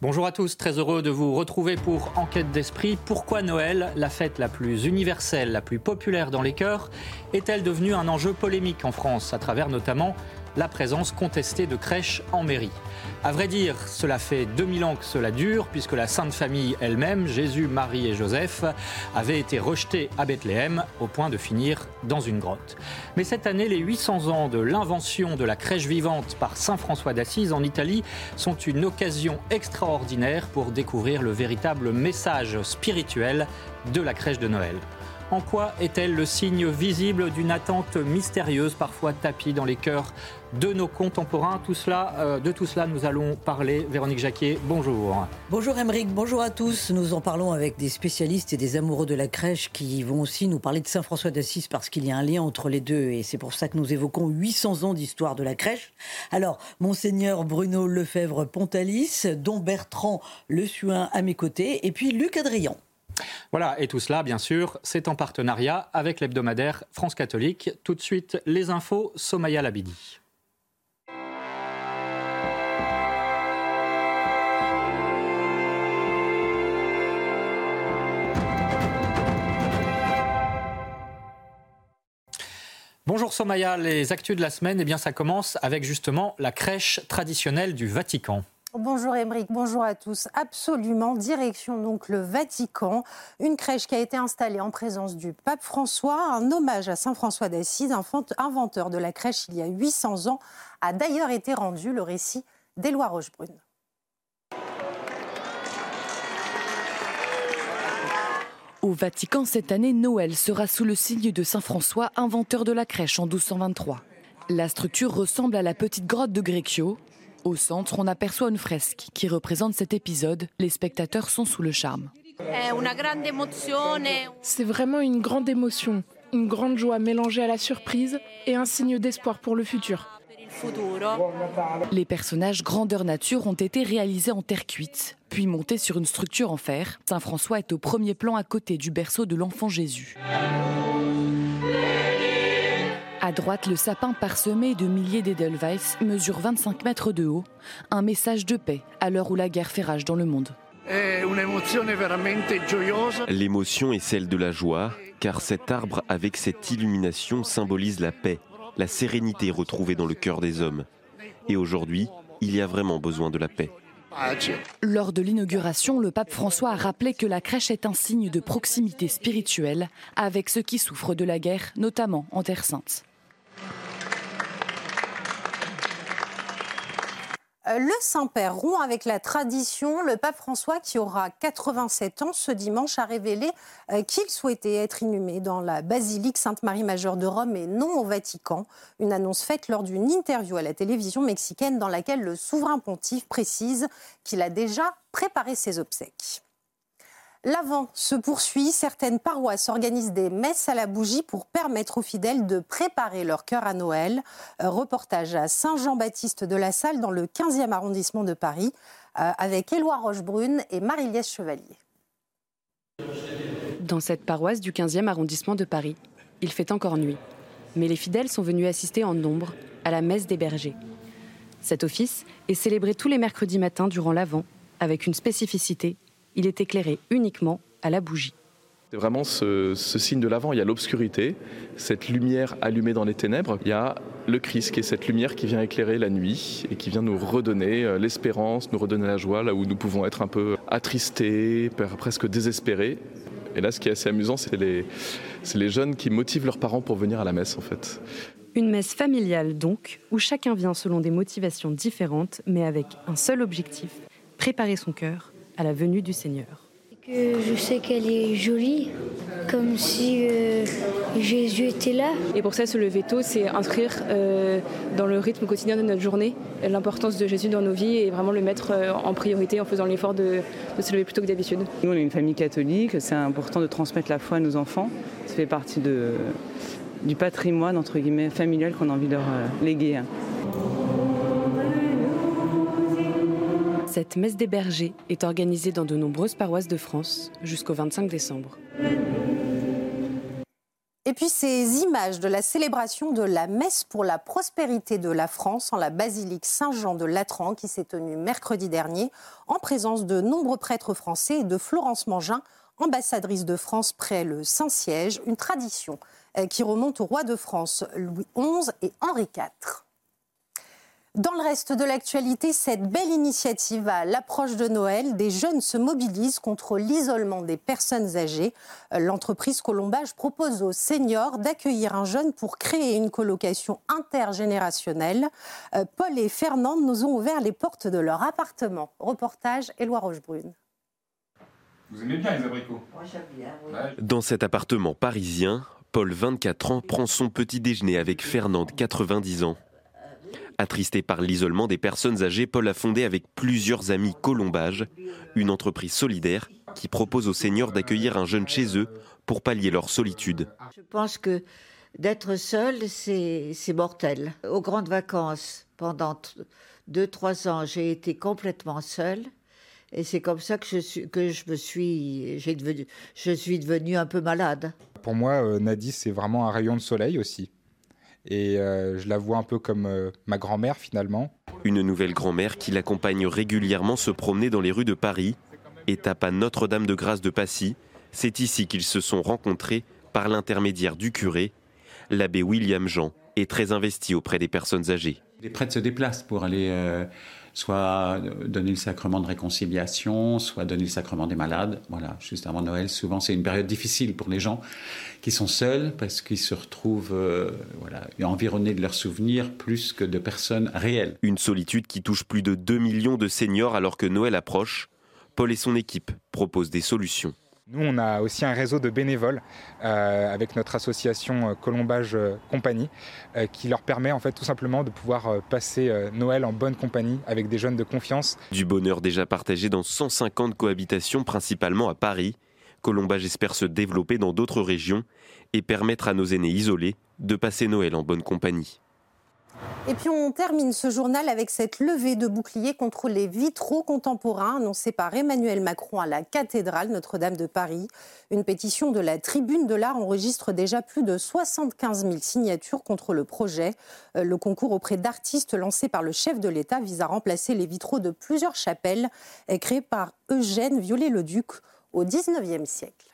Bonjour à tous, très heureux de vous retrouver pour Enquête d'esprit. Pourquoi Noël, la fête la plus universelle, la plus populaire dans les cœurs, est-elle devenue un enjeu polémique en France, à travers notamment la présence contestée de crèches en mairie. À vrai dire, cela fait 2000 ans que cela dure, puisque la Sainte Famille elle-même, Jésus, Marie et Joseph, avait été rejetée à Bethléem au point de finir dans une grotte. Mais cette année, les 800 ans de l'invention de la crèche vivante par Saint François d'Assise en Italie sont une occasion extraordinaire pour découvrir le véritable message spirituel de la crèche de Noël. En quoi est-elle le signe visible d'une attente mystérieuse, parfois tapie dans les cœurs de nos contemporains? Tout cela, euh, De tout cela, nous allons parler. Véronique Jacquier, bonjour. Bonjour Émeric, bonjour à tous. Nous en parlons avec des spécialistes et des amoureux de la crèche qui vont aussi nous parler de Saint-François d'Assise parce qu'il y a un lien entre les deux et c'est pour ça que nous évoquons 800 ans d'histoire de la crèche. Alors, Monseigneur Bruno Lefebvre-Pontalis, dont Bertrand Le Suin à mes côtés et puis Luc Adrian. Voilà, et tout cela, bien sûr, c'est en partenariat avec l'hebdomadaire France Catholique. Tout de suite, les infos, Somaya Labidi. Bonjour Somaya, les actus de la semaine, eh bien ça commence avec justement la crèche traditionnelle du Vatican. Bonjour Émeric, bonjour à tous. Absolument, direction donc le Vatican, une crèche qui a été installée en présence du pape François, un hommage à Saint François d'Assise, inventeur de la crèche il y a 800 ans, a d'ailleurs été rendu le récit d'Éloi Rochebrune. Au Vatican, cette année, Noël sera sous le signe de Saint François, inventeur de la crèche en 1223. La structure ressemble à la petite grotte de Greccio, au centre, on aperçoit une fresque qui représente cet épisode. Les spectateurs sont sous le charme. C'est vraiment une grande émotion, une grande joie mélangée à la surprise et un signe d'espoir pour le futur. Les personnages grandeur nature ont été réalisés en terre cuite, puis montés sur une structure en fer. Saint François est au premier plan à côté du berceau de l'enfant Jésus. À droite, le sapin parsemé de milliers d'Edelweiss mesure 25 mètres de haut, un message de paix à l'heure où la guerre fait rage dans le monde. L'émotion est celle de la joie, car cet arbre avec cette illumination symbolise la paix, la sérénité retrouvée dans le cœur des hommes. Et aujourd'hui, il y a vraiment besoin de la paix. Lors de l'inauguration, le pape François a rappelé que la crèche est un signe de proximité spirituelle avec ceux qui souffrent de la guerre, notamment en Terre sainte. Le Saint-Père rompt avec la tradition. Le pape François, qui aura 87 ans ce dimanche, a révélé euh, qu'il souhaitait être inhumé dans la basilique Sainte-Marie-Majeure de Rome et non au Vatican. Une annonce faite lors d'une interview à la télévision mexicaine dans laquelle le souverain pontife précise qu'il a déjà préparé ses obsèques. L'Avent se poursuit. Certaines paroisses organisent des messes à la bougie pour permettre aux fidèles de préparer leur cœur à Noël. reportage à Saint-Jean-Baptiste de la Salle dans le 15e arrondissement de Paris euh, avec Éloi Rochebrune et Marie-Liesse Chevalier. Dans cette paroisse du 15e arrondissement de Paris, il fait encore nuit. Mais les fidèles sont venus assister en nombre à la messe des bergers. Cet office est célébré tous les mercredis matins durant l'Avent avec une spécificité il est éclairé uniquement à la bougie. C'est vraiment ce, signe de l'avant. Il y a l'obscurité, cette lumière allumée dans les ténèbres. Il y a le Christ qui est cette lumière qui vient éclairer la nuit et qui vient nous redonner euh, l'espérance, nous redonner la joie là où nous pouvons être un peu attristés, presque désespérés. Et là, ce qui est assez amusant, c'est les, les jeunes qui motivent leurs parents pour venir à la messe en fait. Une messe familiale donc, où chacun vient selon des motivations différentes, mais avec un seul objectif, préparer son cœur à la venue du Seigneur. je sais qu'elle est jolie, comme si euh, Jésus était là. Et pour ça, se lever tôt, c'est inscrire euh, dans le rythme quotidien de notre journée l'importance de Jésus dans nos vies et vraiment le mettre euh, en priorité en faisant l'effort de, se lever plus tôt que d'habitude. Nous, on est une famille catholique, c'est important de transmettre la foi à nos enfants. Ça fait partie de, du patrimoine, entre guillemets, familial qu'on a envie de leur léguer. Cette messe des bergers est organisée dans de nombreuses paroisses de France jusqu'au 25 décembre. Et puis ces images de la célébration de la messe pour la prospérité de la France en la basilique Saint-Jean de Latran qui s'est tenue mercredi dernier en présence de nombreux prêtres français et de Florence Mangin, ambassadrice de France près le Saint-Siège, une tradition euh, qui remonte au roi de France Louis XI et Henri IV. Dans le reste de l'actualité, cette belle initiative à l'approche de Noël, des jeunes se mobilisent contre l'isolement des personnes âgées. L'entreprise Colombage propose aux seniors d'accueillir un jeune pour créer une colocation intergénérationnelle. Euh, Paul et Fernande nous ont ouvert les portes de leur appartement. Reportage Éloi Rochebrune. Vous aimez bien les abricots? Moi j'aime bien, oui. Dans cet appartement parisien, Paul, 24 ans, prend son petit déjeuner avec Fernande, 90 ans. Attristé par l'isolement des personnes âgées, Paul a fondé avec plusieurs amis Colombage, une entreprise solidaire qui propose aux seniors d'accueillir un jeune chez eux pour pallier leur solitude. Je pense que d'être seul, c'est mortel. Aux grandes vacances, pendant 2-3 ans, j'ai été complètement seule. Et c'est comme ça que je, suis, que je me suis, devenu, je suis devenue un peu malade. Pour moi, euh, Nadie, c'est vraiment un rayon de soleil aussi. Et euh, je la vois un peu comme euh, ma grand-mère finalement. Une nouvelle grand-mère qui l'accompagne régulièrement se promener dans les rues de Paris. Étape à Notre-Dame-de-Grâce de Passy, c'est ici qu'ils se sont rencontrés par l'intermédiaire du curé. L'abbé William Jean est très investi auprès des personnes âgées. Les prêtres se déplacent pour aller euh, soit donner le sacrement de réconciliation, soit donner le sacrement des malades. Voilà, juste avant Noël, souvent c'est une période difficile pour les gens qui sont seuls parce qu'ils se retrouvent euh, voilà, environnés de leurs souvenirs plus que de personnes réelles. Une solitude qui touche plus de 2 millions de seniors alors que Noël approche. Paul et son équipe proposent des solutions. Nous, on a aussi un réseau de bénévoles euh, avec notre association euh, Colombage euh, Compagnie qui leur permet en fait tout simplement de pouvoir passer Noël en bonne compagnie avec des jeunes de confiance. Du bonheur déjà partagé dans 150 cohabitations, principalement à Paris. Colombage espère se développer dans d'autres régions et permettre à nos aînés isolés de passer Noël en bonne compagnie. Et puis on termine ce journal avec cette levée de bouclier contre les vitraux contemporains annoncée par Emmanuel Macron à la cathédrale Notre-Dame de Paris. Une pétition de la Tribune de l'Art enregistre déjà plus de 75 000 signatures contre le projet. Euh, Le concours auprès d'artistes lancé par le chef de l'État vise à remplacer les vitraux de plusieurs chapelles euh, créées par Eugène Viollet-le-Duc au XIXe siècle.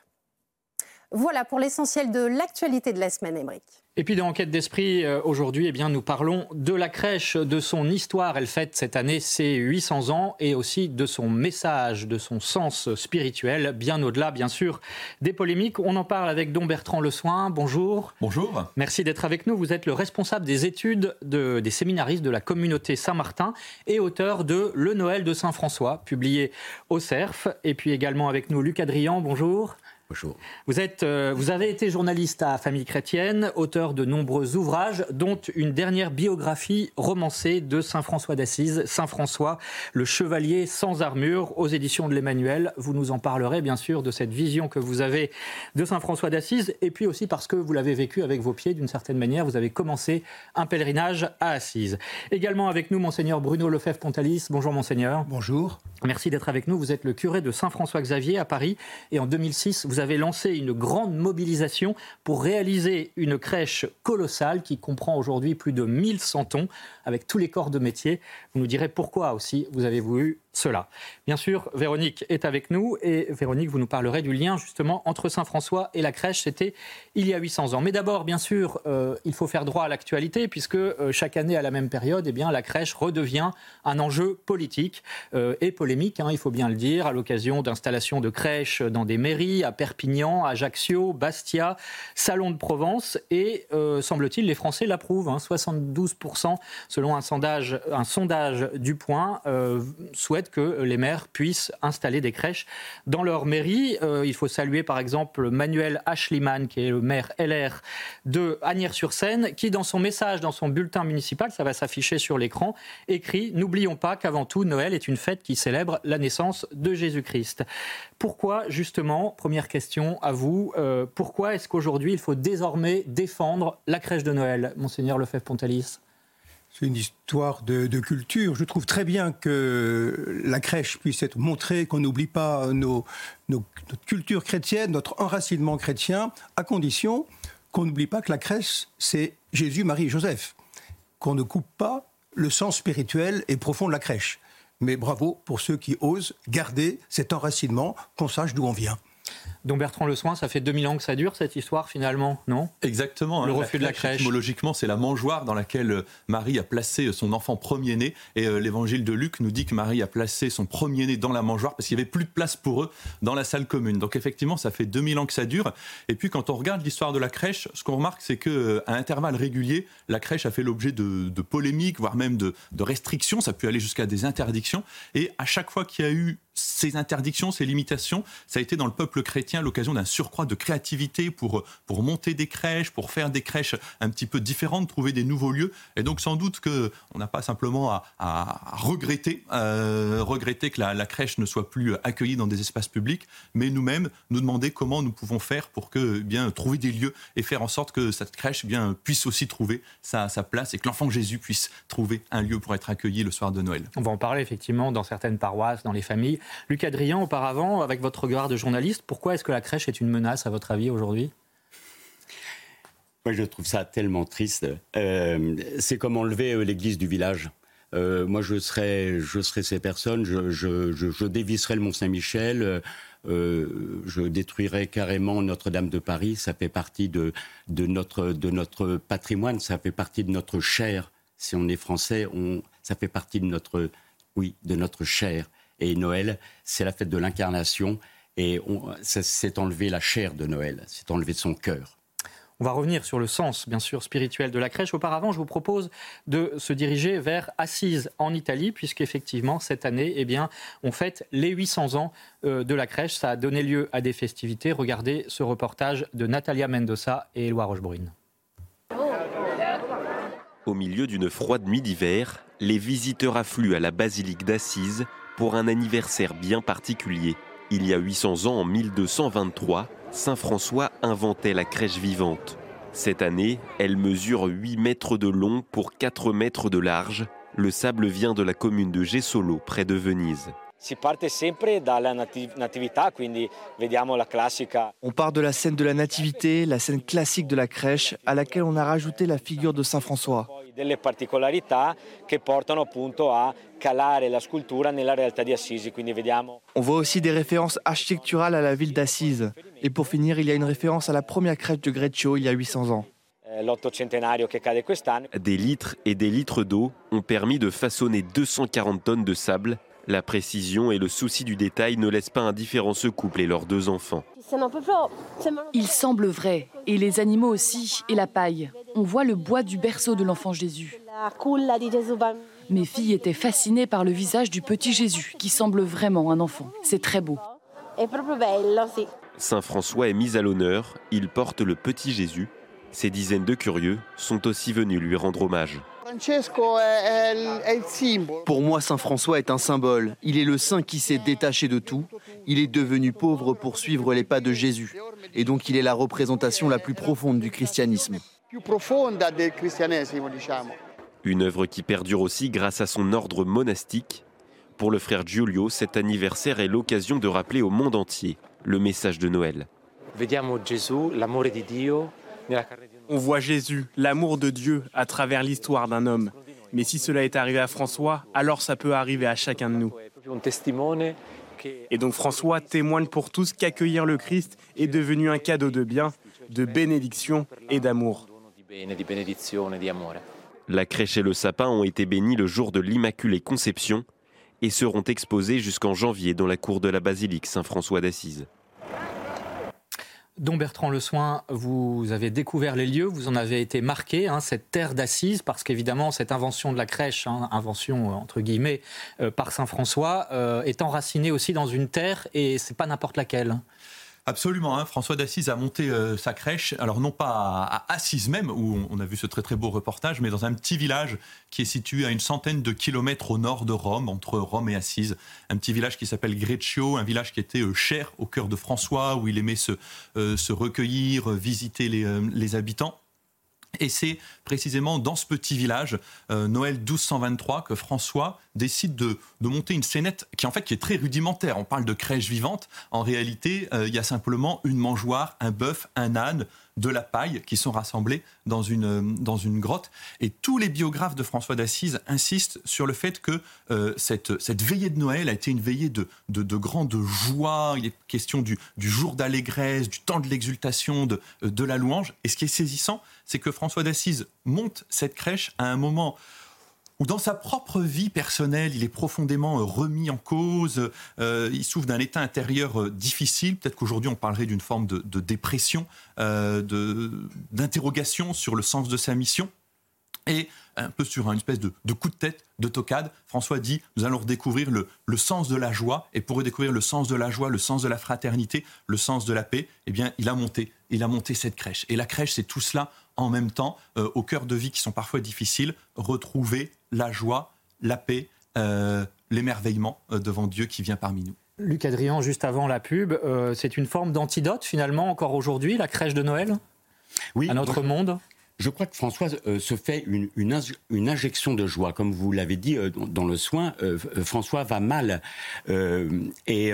Voilà pour l'essentiel de l'actualité de la semaine, Émeric. Et puis dans Enquête d'esprit, euh, aujourd'hui, eh bien, nous parlons de la crèche, de son histoire. Elle fête cette année ses 800 ans et aussi de son message, de son sens spirituel, bien au-delà, bien sûr, des polémiques. On en parle avec Don Bertrand Le Soin. Bonjour. Bonjour. Merci d'être avec nous. Vous êtes le responsable des études de- des séminaristes de la communauté Saint-Martin et auteur de Le Noël de Saint-François, publié au CERF. Et puis également avec nous Luc Adrian. Bonjour. Bonjour. Vous, êtes, euh, vous avez été journaliste à Famille Chrétienne, auteur de nombreux ouvrages, dont une dernière biographie romancée de Saint François d'Assise, Saint François, le chevalier sans armure, aux éditions de l'Emmanuel. Vous nous en parlerez bien sûr de cette vision que vous avez de Saint François d'Assise, et puis aussi parce que vous l'avez vécu avec vos pieds d'une certaine manière. Vous avez commencé un pèlerinage à Assise. Également avec nous, Monseigneur Bruno Lefebvre-Pontalis. Bonjour, Monseigneur. Bonjour. Merci d'être avec nous. Vous êtes le curé de Saint-François-Xavier à Paris et en 2006, vous avez lancé une grande mobilisation pour réaliser une crèche colossale qui comprend aujourd'hui plus de 1100 tons avec tous les corps de métier. Vous nous direz pourquoi aussi vous avez voulu cela. Bien sûr, Véronique est avec nous et Véronique, vous nous parlerez du lien justement entre Saint-François et la crèche. C'était il y a 800 ans. Mais d'abord, bien sûr, euh, il faut faire droit à l'actualité puisque euh, chaque année à la même période, eh bien, la crèche redevient un enjeu politique euh, et polémique, hein, il faut bien le dire, à l'occasion d'installations de crèches dans des mairies, à Perpignan, Ajaccio, Bastia, Salon de Provence et semble-t-il les Français l'approuvent. hein. 72% selon un sondage, un sondage du Point euh, que les maires puissent installer des crèches dans leur mairie. Euh, il faut saluer par exemple Manuel Ashliman, qui est le maire LR de Agnières-sur-Seine, qui dans son message, dans son bulletin municipal, ça va s'afficher sur l'écran, écrit N'oublions pas qu'avant tout, Noël est une fête qui célèbre la naissance de Jésus-Christ. Pourquoi, justement, première question à vous, euh, pourquoi est-ce qu'aujourd'hui il faut désormais défendre la crèche de Noël, Monseigneur Lefebvre-Pontalis? C'est une histoire de, culture. Je trouve très bien que la crèche puisse être montrée, qu'on n'oublie pas nos- notre culture chrétienne, notre enracinement chrétien, à condition qu'on n'oublie pas que la crèche, c'est Jésus, Marie et Joseph. Qu'on ne coupe pas le sens spirituel et profond de la crèche. Mais bravo pour ceux qui osent garder cet enracinement, qu'on sache d'où on vient. Donc Bertrand Le Soin, ça fait 2000 ans que ça dure cette histoire finalement, non? Exactement. Le hein, refus de la crèche. Étymologiquement, c'est la mangeoire dans laquelle euh, Marie a placé euh, son enfant premier-né. Et euh, l'évangile de Luc nous dit que Marie a placé son premier-né dans la mangeoire parce qu'il n'y avait plus de place pour eux dans la salle commune. Donc effectivement, ça fait 2000 ans que ça dure. Et puis quand on regarde l'histoire de la crèche, ce qu'on remarque, c'est qu'à intervalles réguliers, la crèche a fait l'objet de, polémiques, voire même de, de restrictions. Ça peut aller jusqu'à des interdictions. Et à chaque fois qu'il y a eu ces interdictions, ces limitations, ça a été dans le peuple chrétien l'occasion d'un surcroît de créativité pour, pour monter des crèches, pour faire des crèches un petit peu différentes, trouver des nouveaux lieux. Et donc sans doute qu'on n'a pas simplement à, regretter, euh, regretter que la, crèche ne soit plus accueillie dans des espaces publics, mais nous-mêmes nous demander comment nous pouvons faire pour que eh bien trouver des lieux et faire en sorte que cette crèche eh bien puisse aussi trouver sa, sa place et que l'enfant Jésus puisse trouver un lieu pour être accueilli le soir de Noël. On va en parler effectivement dans certaines paroisses, dans les familles. Luc Adrien, auparavant, avec votre regard de journaliste, pourquoi est-ce que la crèche est une menace, à votre avis, aujourd'hui? Moi, je trouve ça tellement triste. Euh, c'est comme enlever euh, l'église du village. Euh, moi, je serais, je serais ces personnes, je, je, dévisserais le Mont-Saint-Michel, je détruirais carrément Notre-Dame de Paris. Ça fait partie de, notre, de notre patrimoine, ça fait partie de notre chair. Si on est français, ça fait partie de notre, oui, de notre chair. Et Noël, c'est la fête de l'incarnation. Et c'est enlever la chair de Noël, c'est enlever son cœur. On va revenir sur le sens, bien sûr, spirituel de la crèche. Auparavant, je vous propose de se diriger vers Assise, en Italie, puisqu'effectivement, cette année, eh bien, on fête les 800 ans euh, de la crèche. Ça a donné lieu à des festivités. Regardez ce reportage de Natalia Mendoza et Éloi Rochebrune. Au milieu d'une froide nuit d'hiver, les visiteurs affluent à la basilique d'Assise pour un anniversaire bien particulier. Il y a 800 ans, en 1223, Saint François inventait la crèche vivante. Cette année, elle mesure 8 mètres de long pour 4 mètres de large. Le sable vient de la commune de Gessolo, près de Venise. On part de la scène de la nativité, la scène classique de la crèche, à laquelle on a rajouté la figure de Saint François. On voit aussi des références architecturales à la ville d'Assise. Et pour finir, il y a une référence à la première crèche de Greccio il y a 800 ans. Eh, des litres et des litres d'eau ont permis de façonner 240 tonnes de sable la précision et le souci du détail ne laissent pas indifférents ce couple et leurs deux enfants. Il semble vrai, et les animaux aussi, et la paille. On voit le bois du berceau de l'enfant Jésus. Mes filles étaient fascinées par le visage du petit Jésus, qui semble vraiment un enfant. C'est très beau. Saint François est mis à l'honneur, il porte le petit Jésus. Ces dizaines de curieux sont aussi venus lui rendre hommage. Pour moi, Saint François est un symbole. Il est le saint qui s'est détaché de tout. Il est devenu pauvre pour suivre les pas de Jésus. Et donc il est la représentation la plus profonde du christianisme. Une œuvre qui perdure aussi grâce à son ordre monastique. Pour le frère Giulio, cet anniversaire est l'occasion de rappeler au monde entier le message de Noël. On voit Jésus, l'amour de Dieu, à travers l'histoire d'un homme. Mais si cela est arrivé à François, alors ça peut arriver à chacun de nous. Et donc François témoigne pour tous qu'accueillir le Christ est devenu un cadeau de bien, de bénédiction et d'amour. La crèche et le sapin ont été bénis le jour de l'Immaculée Conception et seront exposés jusqu'en janvier dans la cour de la basilique Saint-François d'Assise dont Bertrand Le Soin, vous avez découvert les lieux, vous en avez été marqué, hein, cette terre d'assises, parce qu'évidemment, cette invention de la crèche, hein, invention euh, entre guillemets euh, par Saint François, euh, est enracinée aussi dans une terre, et c'est pas n'importe laquelle. Absolument. Hein. François d'Assise a monté euh, sa crèche, alors non pas à, Assise même, où on, a vu ce très très beau reportage, mais dans un petit village qui est situé à une centaine de kilomètres au nord de Rome, entre Rome et Assise. Un petit village qui s'appelle Greccio, un village qui était euh, cher au cœur de François, où il aimait se, euh, se recueillir, visiter les habitants. Et c'est précisément dans ce petit village, euh, Noël 1223, que François décide de, monter une scénette qui en fait est très rudimentaire. On parle de crèche vivante. En réalité, euh, il y a simplement une mangeoire, un bœuf, un âne, de la paille qui sont rassemblés dans une, dans une grotte. Et tous les biographes de François d'Assise insistent sur le fait que euh, cette, cette veillée de Noël a été une veillée de, de, de grande joie. Il est question du, du jour d'allégresse, du temps de l'exultation, de, de la louange. Et ce qui est saisissant, c'est que François d'Assise monte cette crèche à un moment où dans sa propre vie personnelle, il est profondément euh, remis en cause, euh, il souffre d'un état intérieur euh, difficile, peut-être qu'aujourd'hui on parlerait d'une forme de, dépression, d'interrogation sur le sens de sa mission. Un peu sur une espèce de, coup de tête, de tocade, François dit, nous allons redécouvrir le, le, sens de la joie, et pour redécouvrir le sens de la joie, le sens de la fraternité, le sens de la paix, eh bien, il a monté, il a monté cette crèche. Et la crèche, c'est tout cela en même temps, euh, au cœur de vies qui sont parfois difficiles, retrouver la joie, la paix, euh, l'émerveillement euh, devant Dieu qui vient parmi nous. Luc Adrien, juste avant la pub, c'est une forme d'antidote finalement encore aujourd'hui, la crèche de Noël? Oui, à notre monde? Je crois que François se fait une, injection de joie. Comme vous l'avez dit dans, le soin, François va mal. et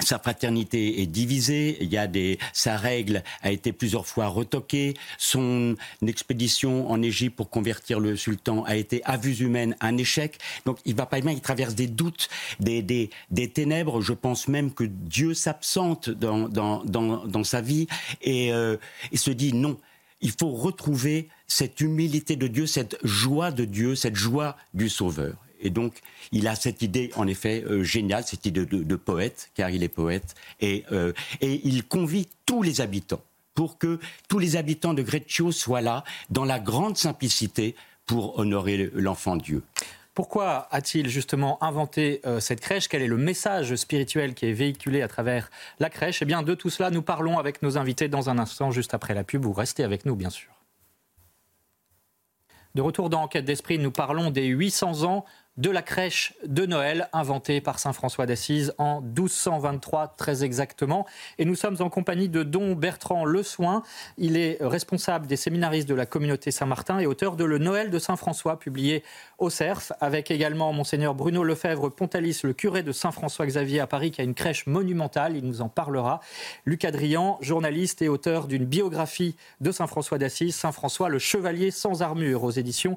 sa fraternité est divisée, il y a des, sa règle a été plusieurs fois retoquée, son expédition en Égypte pour convertir le sultan a été à vue humaine un échec. Donc il va pas bien, il traverse des doutes, des, ténèbres. Je pense même que Dieu s'absente dans, sa vie et euh, se dit non. Il faut retrouver cette humilité de Dieu, cette joie de Dieu, cette joie du Sauveur. Et donc, il a cette idée, en effet, euh, géniale, cette idée de, poète, car il est poète, et, euh, et il convie tous les habitants pour que tous les habitants de Greccio soient là, dans la grande simplicité, pour honorer l'enfant Dieu. Pourquoi a-t-il justement inventé euh, cette crèche? Quel est le message spirituel qui est véhiculé à travers la crèche? Eh bien, de tout cela, nous parlons avec nos invités dans un instant, juste après la pub. Vous restez avec nous, bien sûr. De retour dans Enquête d'Esprit, nous parlons des 800 ans de la crèche de Noël inventée par Saint François d'Assise en 1223 très exactement. Et nous sommes en compagnie de Don Bertrand Le Soin. Il est responsable des séminaristes de la communauté Saint-Martin et auteur de Le Noël de Saint François publié au CERF, avec également monseigneur Bruno Lefebvre Pontalis, le curé de Saint-François-Xavier à Paris qui a une crèche monumentale, il nous en parlera. Luc Adrian, journaliste et auteur d'une biographie de Saint François d'Assise, Saint François le chevalier sans armure aux éditions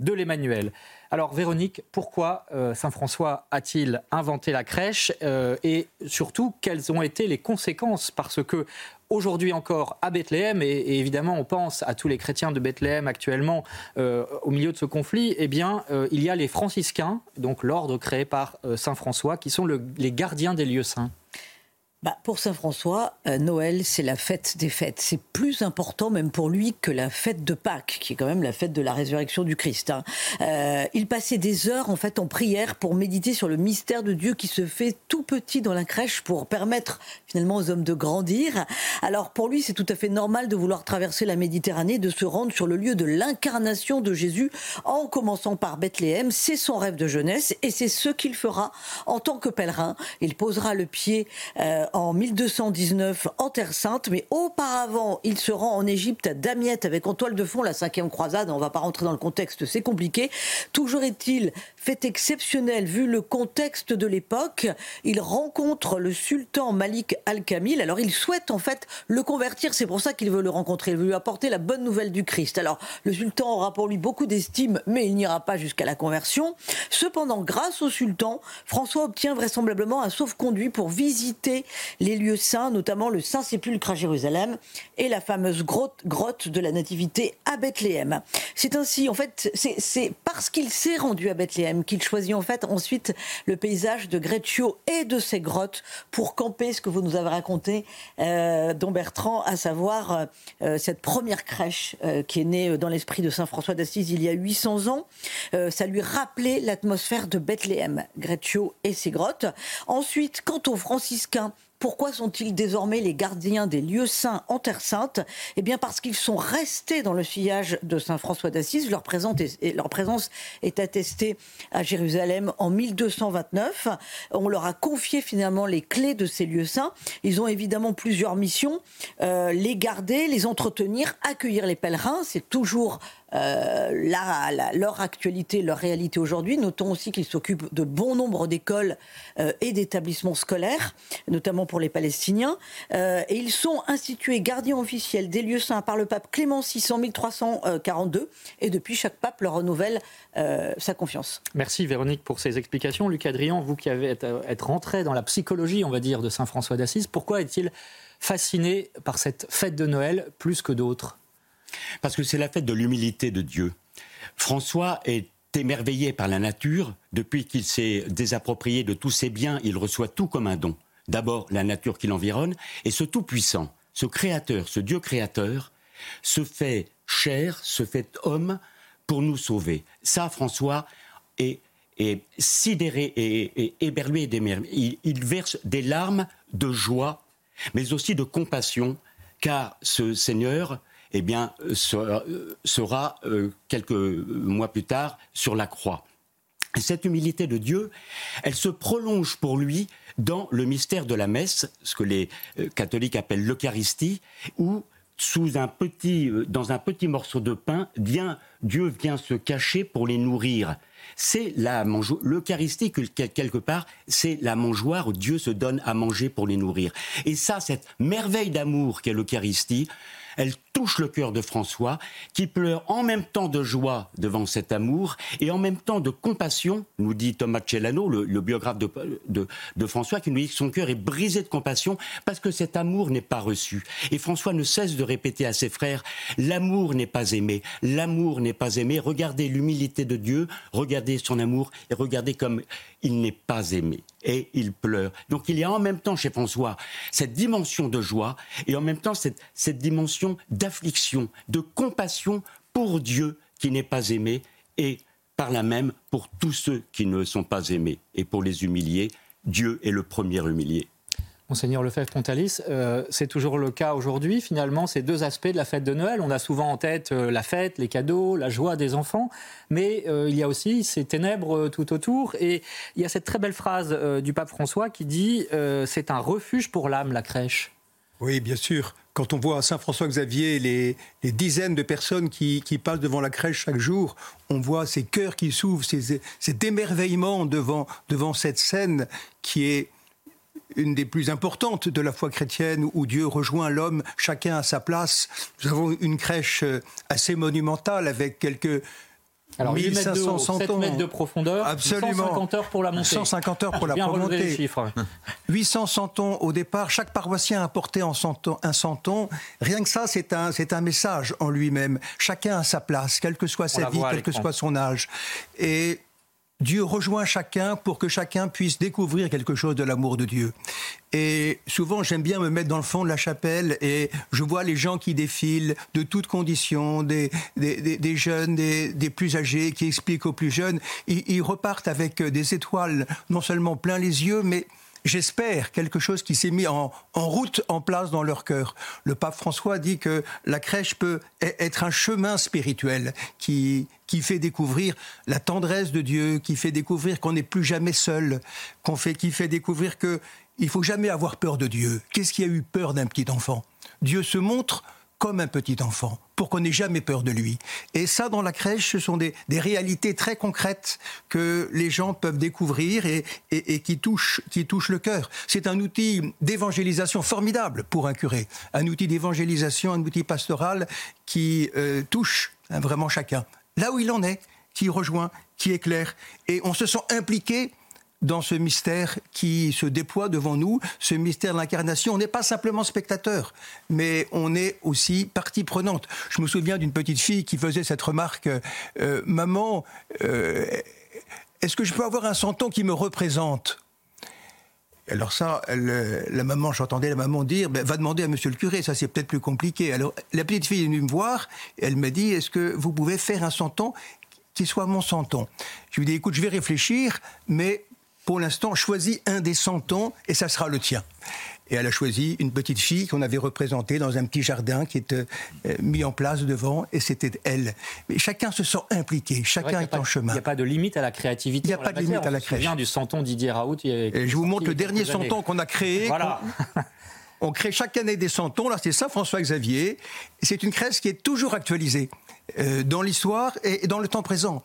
de l'Emmanuel. Alors Véronique, pourquoi euh, Saint François a-t-il inventé la crèche euh, et surtout quelles ont été les conséquences? Parce que aujourd'hui encore à Bethléem, et, évidemment on pense à tous les chrétiens de Bethléem actuellement euh, au milieu de ce conflit, eh bien il y a les franciscains, donc l'ordre créé par Saint François, qui sont les gardiens des lieux saints. Bah, pour Saint François, euh, Noël, c'est la fête des fêtes. C'est plus important même pour lui que la fête de Pâques, qui est quand même la fête de la résurrection du Christ. Hein. Euh, il passait des heures en fait en prière pour méditer sur le mystère de Dieu qui se fait tout petit dans la crèche pour permettre finalement aux hommes de grandir. Alors pour lui, c'est tout à fait normal de vouloir traverser la Méditerranée, de se rendre sur le lieu de l'incarnation de Jésus en commençant par Bethléem. C'est son rêve de jeunesse et c'est ce qu'il fera en tant que pèlerin. Il posera le pied. Euh, en 1219 en Terre Sainte, mais auparavant, il se rend en Égypte à Damiette avec en toile de fond la cinquième croisade. On ne va pas rentrer dans le contexte, c'est compliqué. Toujours est-il fait exceptionnel vu le contexte de l'époque. Il rencontre le sultan Malik al-Kamil. Alors il souhaite en fait le convertir, c'est pour ça qu'il veut le rencontrer. Il veut lui apporter la bonne nouvelle du Christ. Alors le sultan aura pour lui beaucoup d'estime, mais il n'ira pas jusqu'à la conversion. Cependant, grâce au sultan, François obtient vraisemblablement un sauf-conduit pour visiter les lieux saints, notamment le Saint-Sépulcre à Jérusalem et la fameuse grotte, de la Nativité à Bethléem. C'est ainsi, en fait, c'est parce qu'il s'est rendu à Bethléem qu'il choisit en fait ensuite le paysage de Greccio et de ses grottes pour camper ce que vous nous avez raconté, euh, Don Bertrand, à savoir euh, euh, cette première crèche euh, qui est née dans l'esprit de Saint François d'Assise il y a 800 ans. ça lui rappelait l'atmosphère de Bethléem, Greccio et ses grottes. Ensuite, quant aux franciscains, pourquoi sont-ils désormais les gardiens des lieux saints en Terre Sainte Eh bien parce qu'ils sont restés dans le sillage de Saint François d'Assise. Leur, présence est attestée à Jérusalem en 1229. On leur a confié finalement les clés de ces lieux saints. Ils ont évidemment plusieurs missions. Euh, les garder, les entretenir, accueillir les pèlerins. C'est toujours leur actualité, leur réalité aujourd'hui. Notons aussi qu'ils s'occupent de bon nombre d'écoles et d'établissements scolaires, notamment pour les Palestiniens. et ils sont institués gardiens officiels des lieux saints par le pape Clément VI en 1342. Et depuis, chaque pape leur renouvelle sa confiance. Merci Véronique pour ces explications. Luc Adrien, vous qui avez être rentré dans la psychologie, on va dire, de Saint François d'Assise, pourquoi est-il fasciné par cette fête de Noël plus que d'autres? Parce que c'est la fête de l'humilité de Dieu. François est émerveillé par la nature. Depuis qu'il s'est désapproprié de tous ses biens, il reçoit tout comme un don. D'abord la nature qui l'environne, et ce Tout-Puissant, ce Créateur, ce Dieu créateur, se fait chair, se fait homme pour nous sauver. Ça, François est, sidéré et, éberlué il, il verse des larmes de joie mais aussi de compassion, car ce Seigneur eh bien, sera, euh, quelques mois plus tard sur la croix. cette humilité de Dieu, elle se prolonge pour lui dans le mystère de la messe, ce que les euh, catholiques appellent l'Eucharistie, où sous un petit, euh, dans un petit morceau de pain, Dieu vient se cacher pour les nourrir c'est l'Eucharistie quelque part, c'est la mangeoire où Dieu se donne à manger pour les nourrir. Et ça, cette merveille d'amour qu'est l'Eucharistie, elle touche le cœur de François, qui pleure en même temps de joie devant cet amour et en même temps de compassion, nous dit Thomas Celano, le, biographe de, François, qui nous dit que son cœur est brisé de compassion parce que cet amour n'est pas reçu. Et François ne cesse de répéter à ses frères, l'amour n'est pas aimé, l'amour n'est pas aimé, regardez l'humilité de Dieu, regardez son amour et regardez comme il n'est pas aimé. Et il pleure. Donc il y a en même temps chez François cette dimension de joie et en même temps cette, cette dimension d'affliction, de compassion pour Dieu qui n'est pas aimé et par là même pour tous ceux qui ne sont pas aimés. Et pour les humilier, Dieu est le premier humilié. Monseigneur Lefebvre-Pontalis, euh, c'est toujours le cas aujourd'hui, finalement, ces deux aspects de la fête de Noël. On a souvent en tête euh, la fête, les cadeaux, la joie des enfants, mais euh, il y a aussi ces ténèbres tout autour. Et il y a cette très belle phrase du pape François qui dit C'est un refuge pour l'âme, la crèche. Oui, bien sûr. Quand on voit à Saint-François-Xavier les, dizaines de personnes qui, passent devant la crèche chaque jour, on voit ces cœurs qui s'ouvrent, cet émerveillement devant, devant cette scène qui est une des plus importantes de la foi chrétienne où Dieu rejoint l'homme, chacun à sa place. Nous avons une crèche assez monumentale avec quelques alors, 1500 mètres de, mètres de profondeur, Absolument. 150 heures pour la montée. 150 heures pour la montée. 800 centons au départ. Chaque paroissien a porté en un centon. Rien que ça, c'est un, c'est un message en lui-même. Chacun a sa place, quelle que soit sa vie, quel que soit son âge. Et Dieu rejoint chacun pour que chacun puisse découvrir quelque chose de l'amour de Dieu. Et souvent, j'aime bien me mettre dans le fond de la chapelle et je vois les gens qui défilent de toutes conditions, des, jeunes, des, plus âgés, qui expliquent aux plus jeunes. ils repartent avec des étoiles, non seulement plein les yeux, mais j'espère, quelque chose qui s'est mis en, route, en place dans leur cœur. Le pape François dit que la crèche peut e-, être un chemin spirituel qui, qui fait découvrir la tendresse de Dieu, qui fait découvrir qu'on n'est plus jamais seul, fait, qui fait découvrir que il faut jamais avoir peur de Dieu. Qu'est-ce qui a eu peur d'un petit enfant? Dieu se montre comme un petit enfant, pour qu'on n'ait jamais peur de lui. Et ça, dans la crèche, ce sont des, réalités très concrètes que les gens peuvent découvrir et, qui, touchent, qui touchent le cœur. C'est un outil d'évangélisation formidable pour un curé, un outil d'évangélisation, un outil pastoral qui euh, touche hein, vraiment chacun. Là où il en est, qui rejoint, qui éclaire. Et on se sent impliqué dans ce mystère qui se déploie devant nous, ce mystère de l'incarnation. On n'est pas simplement spectateur, mais on est aussi partie prenante. Je me souviens d'une petite fille qui faisait cette remarque euh, Maman, euh, est-ce que je peux avoir un santon qui me représente? Alors ça, la maman, j'entendais la maman dire, ben, va demander à monsieur le curé, ça c'est peut-être plus compliqué. Alors la petite fille est venue me voir, elle m'a dit, est-ce que vous pouvez faire un santon qui soit mon santon Je lui ai dit, écoute, je vais réfléchir, mais pour l'instant, choisis un des centons et ça sera le tien. Et elle a choisi une petite fille qu'on avait représentée dans un petit jardin qui était euh, mis en place devant, et c'était elle. Mais chacun se sent impliqué, chacun est, en chemin. Il n'y a pas de limite à la créativité. Il n'y a pas de limite à la création. On du santon Didier Raoult. Et je vous montre le dernier santon qu'on a créé. Voilà. On, crée chaque année des santons. Là, c'est Saint-François-Xavier. C'est une crèche qui est toujours actualisée. euh, dans l'histoire et dans le temps présent.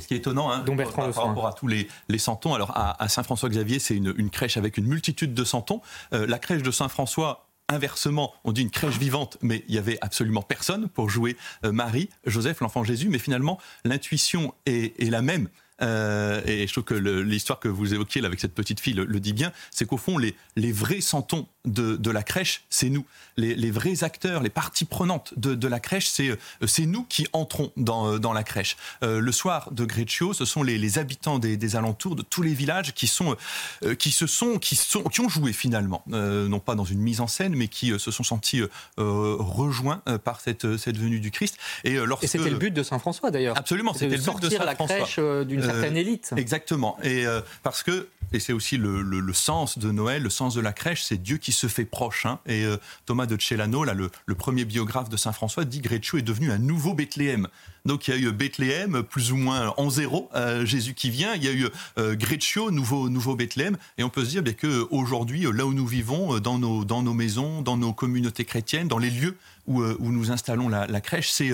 Ce qui est étonnant, hein, par, rapport à tous les, les santons, alors à, Saint-François-Xavier, c'est une, crèche avec une multitude de santons. Euh, la crèche de Saint-François, inversement, on dit une crèche vivante, mais il y avait absolument personne pour jouer euh, Marie, Joseph, l'enfant Jésus. Mais finalement, l'intuition est, est, la même. Euh, et je trouve que l'histoire que vous évoquiez là, avec cette petite fille le, dit bien, c'est qu'au fond, les, les, vrais santons de, de la crèche, c'est nous. Les, les, vrais acteurs, les parties prenantes de, de la crèche, c'est c'est nous qui entrons dans, dans la crèche. Euh, le soir de Greccio, ce sont les, les habitants des, des, alentours, de tous les villages qui, sont, euh, qui, se sont, qui, sont, qui ont joué finalement, euh, non pas dans une mise en scène, mais qui se sont sentis rejoints par cette, cette venue du Christ. Et, lorsque... et c'était le but de Saint François d'ailleurs. Absolument, c'était le but de Saint la crèche d'une certaine élite. Exactement. Et parce que et c'est aussi le, le, sens de Noël, le sens de la crèche, c'est Dieu qui se fait proche. Hein. Et euh, Thomas de Celano, là, le, le, premier biographe de Saint François, dit que Greccio est devenu un nouveau Bethléem. Donc il y a eu Bethléem, plus ou moins en zéro, euh, Jésus qui vient. Il y a eu euh, Greccio, nouveau, nouveau Bethléem. Et on peut se dire bien qu'aujourd'hui, là où nous vivons, dans nos, dans nos maisons, dans nos communautés chrétiennes, dans les lieux où, où nous installons la, la crèche, c'est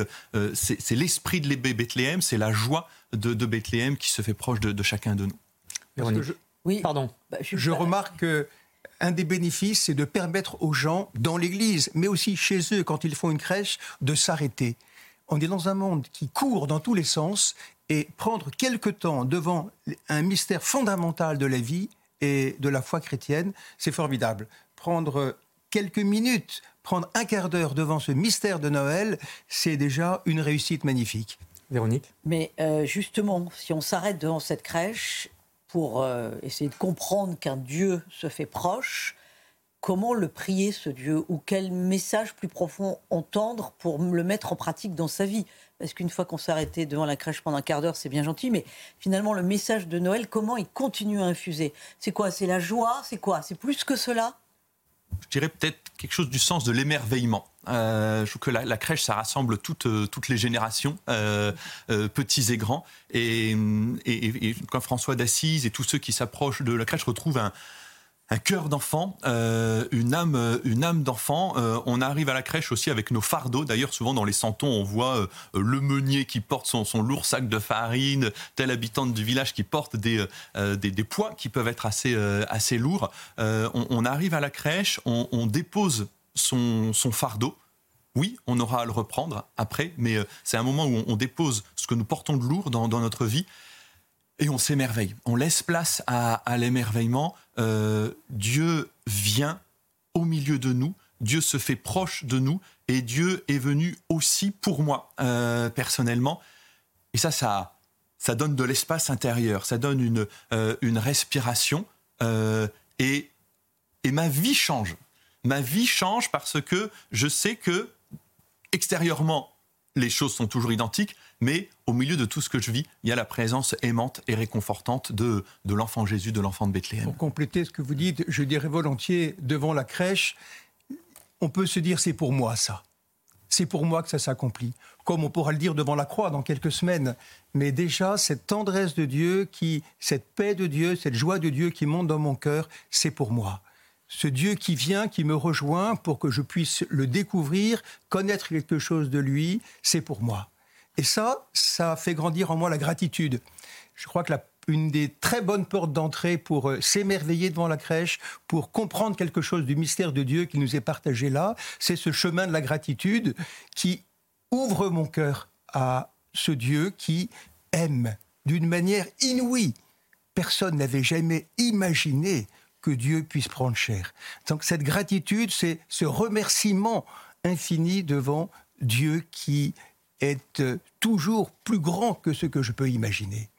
c'est l'esprit de Bethléem, c'est la joie de, de, Bethléem qui se fait proche de, de chacun de nous. Oui. Pardon. Bah, je, remarque que un des bénéfices, c'est de permettre aux gens, dans l'Église, mais aussi chez eux, quand ils font une crèche, de s'arrêter. On est dans un monde qui court dans tous les sens, et prendre quelque temps devant un mystère fondamental de la vie et de la foi chrétienne, c'est formidable. Prendre quelques minutes, prendre un quart d'heure devant ce mystère de Noël, c'est déjà une réussite magnifique. Véronique Mais euh, justement, si on s'arrête devant cette crèche, pour euh, essayer de comprendre qu'un Dieu se fait proche, comment le prier ce Dieu ou quel message plus profond entendre pour le mettre en pratique dans sa vie? Parce qu'une fois qu'on s'est arrêté devant la crèche pendant un quart d'heure, c'est bien gentil, mais finalement le message de Noël, comment il continue à infuser? C'est quoi? C'est la joie? C'est quoi? C'est plus que cela? Je dirais peut-être quelque chose du sens de l'émerveillement. Euh, je trouve que la, crèche, ça rassemble toutes, euh, toutes les générations, euh, petits et grands. Et, et, quand François d'Assise et tous ceux qui s'approchent de la crèche retrouvent un, un cœur d'enfant, euh, une âme, euh, une âme d'enfant. Euh, on arrive à la crèche aussi avec nos fardeaux. D'ailleurs, souvent dans les santons, on voit le meunier qui porte son, lourd sac de farine, telle habitante du village qui porte des, des, poids qui peuvent être assez, assez lourds. On, arrive à la crèche, on, dépose son, son fardeau. Oui, on aura à le reprendre après, mais c'est un moment où on, dépose ce que nous portons de lourd dans, dans notre vie et on s'émerveille. On laisse place à, l'émerveillement. Euh, Dieu vient au milieu de nous. Dieu se fait proche de nous et Dieu est venu aussi pour moi euh, personnellement. Et ça, ça, ça donne de l'espace intérieur, ça donne une, euh, une respiration et, et ma vie change. Ma vie change parce que je sais que extérieurement, les choses sont toujours identiques, mais au milieu de tout ce que je vis, il y a la présence aimante et réconfortante de, de l'enfant Jésus, de l'enfant de Bethléem. Pour compléter ce que vous dites, je dirais volontiers, devant la crèche, on peut se dire c'est pour moi ça. C'est pour moi que ça s'accomplit. Comme on pourra le dire devant la croix dans quelques semaines. Mais déjà, cette tendresse de Dieu, qui, cette paix de Dieu, cette joie de Dieu qui monte dans mon cœur, c'est pour moi ce Dieu qui vient, qui me rejoint pour que je puisse le découvrir, connaître quelque chose de lui, c'est pour moi. Et ça, ça fait grandir en moi la gratitude. Je crois que une des très bonnes portes d'entrée pour euh, s'émerveiller devant la crèche, pour comprendre quelque chose du mystère de Dieu qui nous est partagé là, c'est ce chemin de la gratitude qui ouvre mon cœur à ce Dieu qui aime d'une manière inouïe. Personne n'avait jamais imaginé que Dieu puisse prendre chair. Donc cette gratitude, c'est ce remerciement infini devant Dieu qui est euh, toujours plus grand que ce que je peux imaginer.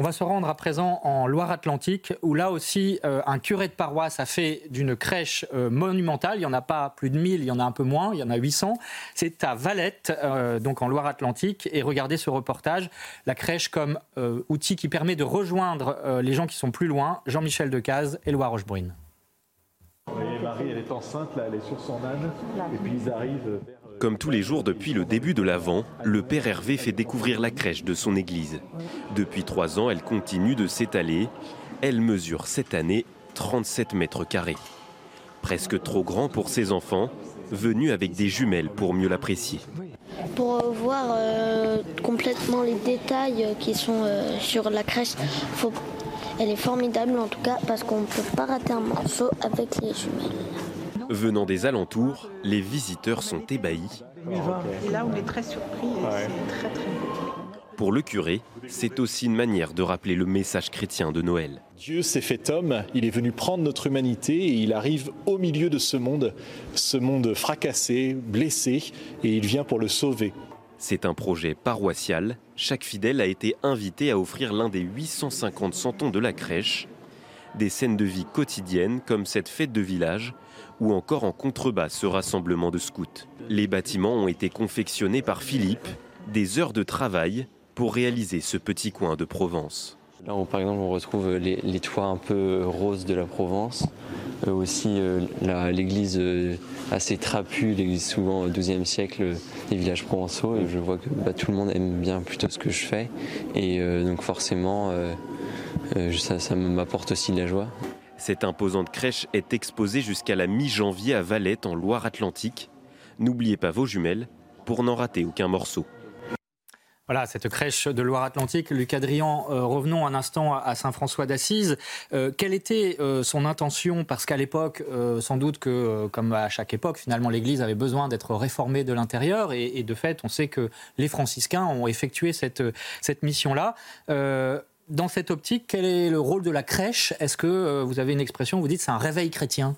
On va se rendre à présent en Loire-Atlantique, où là aussi, euh, un curé de paroisse a fait d'une crèche euh, monumentale. Il n'y en a pas plus de 1000, il y en a un peu moins, il y en a 800. C'est à Valette, euh, donc en Loire-Atlantique. Et regardez ce reportage, la crèche comme outil qui permet de rejoindre les gens qui sont plus loin. Jean-Michel Decaze, Éloi Rochebrune. Marie, elle est enceinte, là, elle est sur son âne. Et puis ils arrivent vers... Comme tous les jours depuis le début de l'Avent, le Père Hervé fait découvrir la crèche de son église. Depuis trois ans, elle continue de s'étaler. Elle mesure cette année 37 mètres carrés. Presque trop grand pour ses enfants, venus avec des jumelles pour mieux l'apprécier. pour voir euh, complètement les détails qui sont euh, sur la crèche. Elle est formidable en tout cas parce qu'on ne peut pas rater un morceau avec les jumelles. Venant des alentours, les visiteurs sont ébahis. Et là, on est très surpris c'est très très beau. Pour le curé, c'est aussi une manière de rappeler le message chrétien de Noël. Dieu s'est fait homme, il est venu prendre notre humanité et il arrive au milieu de ce monde, ce monde fracassé, blessé, et il vient pour le sauver. C'est un projet paroissial. Chaque fidèle a été invité à offrir l'un des 850 santons de la crèche. Des scènes de vie quotidiennes comme cette fête de village ou encore en contrebas ce rassemblement de scouts. Les bâtiments ont été confectionnés par Philippe, des heures de travail pour réaliser ce petit coin de Provence. Là, par exemple, on retrouve les, toits un peu roses de la Provence. Euh, aussi, euh, l'église euh, assez trapue, l'église souvent au XIIe siècle des villages provençaux. Et je vois que bah, tout le monde aime bien plutôt ce que je fais. Et donc, forcément, ça, ça m'apporte aussi de la joie. Cette imposante crèche est exposée jusqu'à la mi-janvier à Valette, en Loire-Atlantique. N'oubliez pas vos jumelles pour n'en rater aucun morceau. Voilà, cette crèche de Loire-Atlantique. Luc Adrian, euh, revenons un instant à, Saint-François d'Assise. Euh, quelle était euh, son intention? Parce qu'à l'époque, sans doute que, comme à chaque époque, finalement, l'Église avait besoin d'être réformée de l'intérieur. Et, de fait, on sait que les franciscains ont effectué cette, cette mission-là. Dans cette optique, quel est le rôle de la crèche? Est-ce que vous avez une expression, vous dites c'est un réveil chrétien?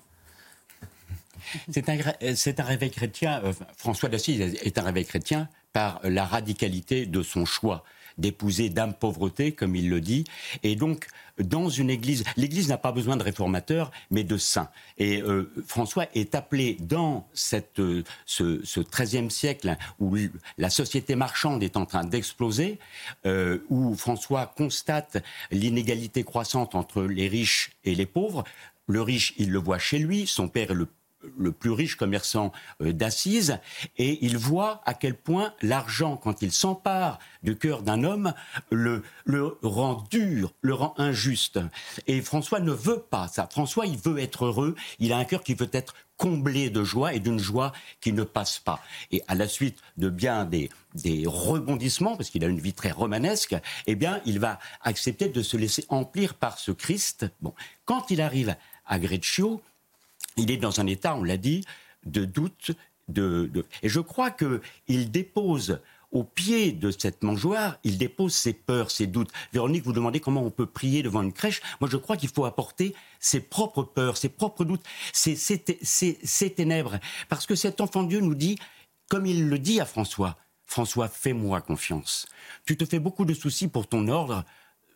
C'est un, réveil chrétien. François d'Assise est un réveil chrétien par la radicalité de son choix d'épouser dame pauvreté, comme il le dit. Et donc, dans une église, l'église n'a pas besoin de réformateurs, mais de saints. Et euh, François est appelé dans cette, euh, ce, ce XIIIe siècle où la société marchande est en train d'exploser, euh, où François constate l'inégalité croissante entre les riches et les pauvres. Le riche, il le voit chez lui, son père est le le plus riche commerçant euh, d'Assise, et il voit à quel point l'argent, quand il s'empare du cœur d'un homme, le, le rend dur, le rend injuste. Et François ne veut pas ça. François, il veut être heureux, il a un cœur qui veut être comblé de joie et d'une joie qui ne passe pas. Et à la suite de bien des, des rebondissements, parce qu'il a une vie très romanesque, eh bien, il va accepter de se laisser emplir par ce Christ. Bon, quand il arrive à Greccio, il est dans un état, on l'a dit, de doute. De, Et je crois qu'il dépose au pied de cette mangeoire, il dépose ses peurs, ses doutes. Véronique, vous demandez comment on peut prier devant une crèche. Moi, je crois qu'il faut apporter ses propres peurs, ses propres doutes, ses, ses, ténèbres. Parce que cet enfant Dieu nous dit, comme il le dit à François, François, fais-moi confiance. Tu te fais beaucoup de soucis pour ton ordre.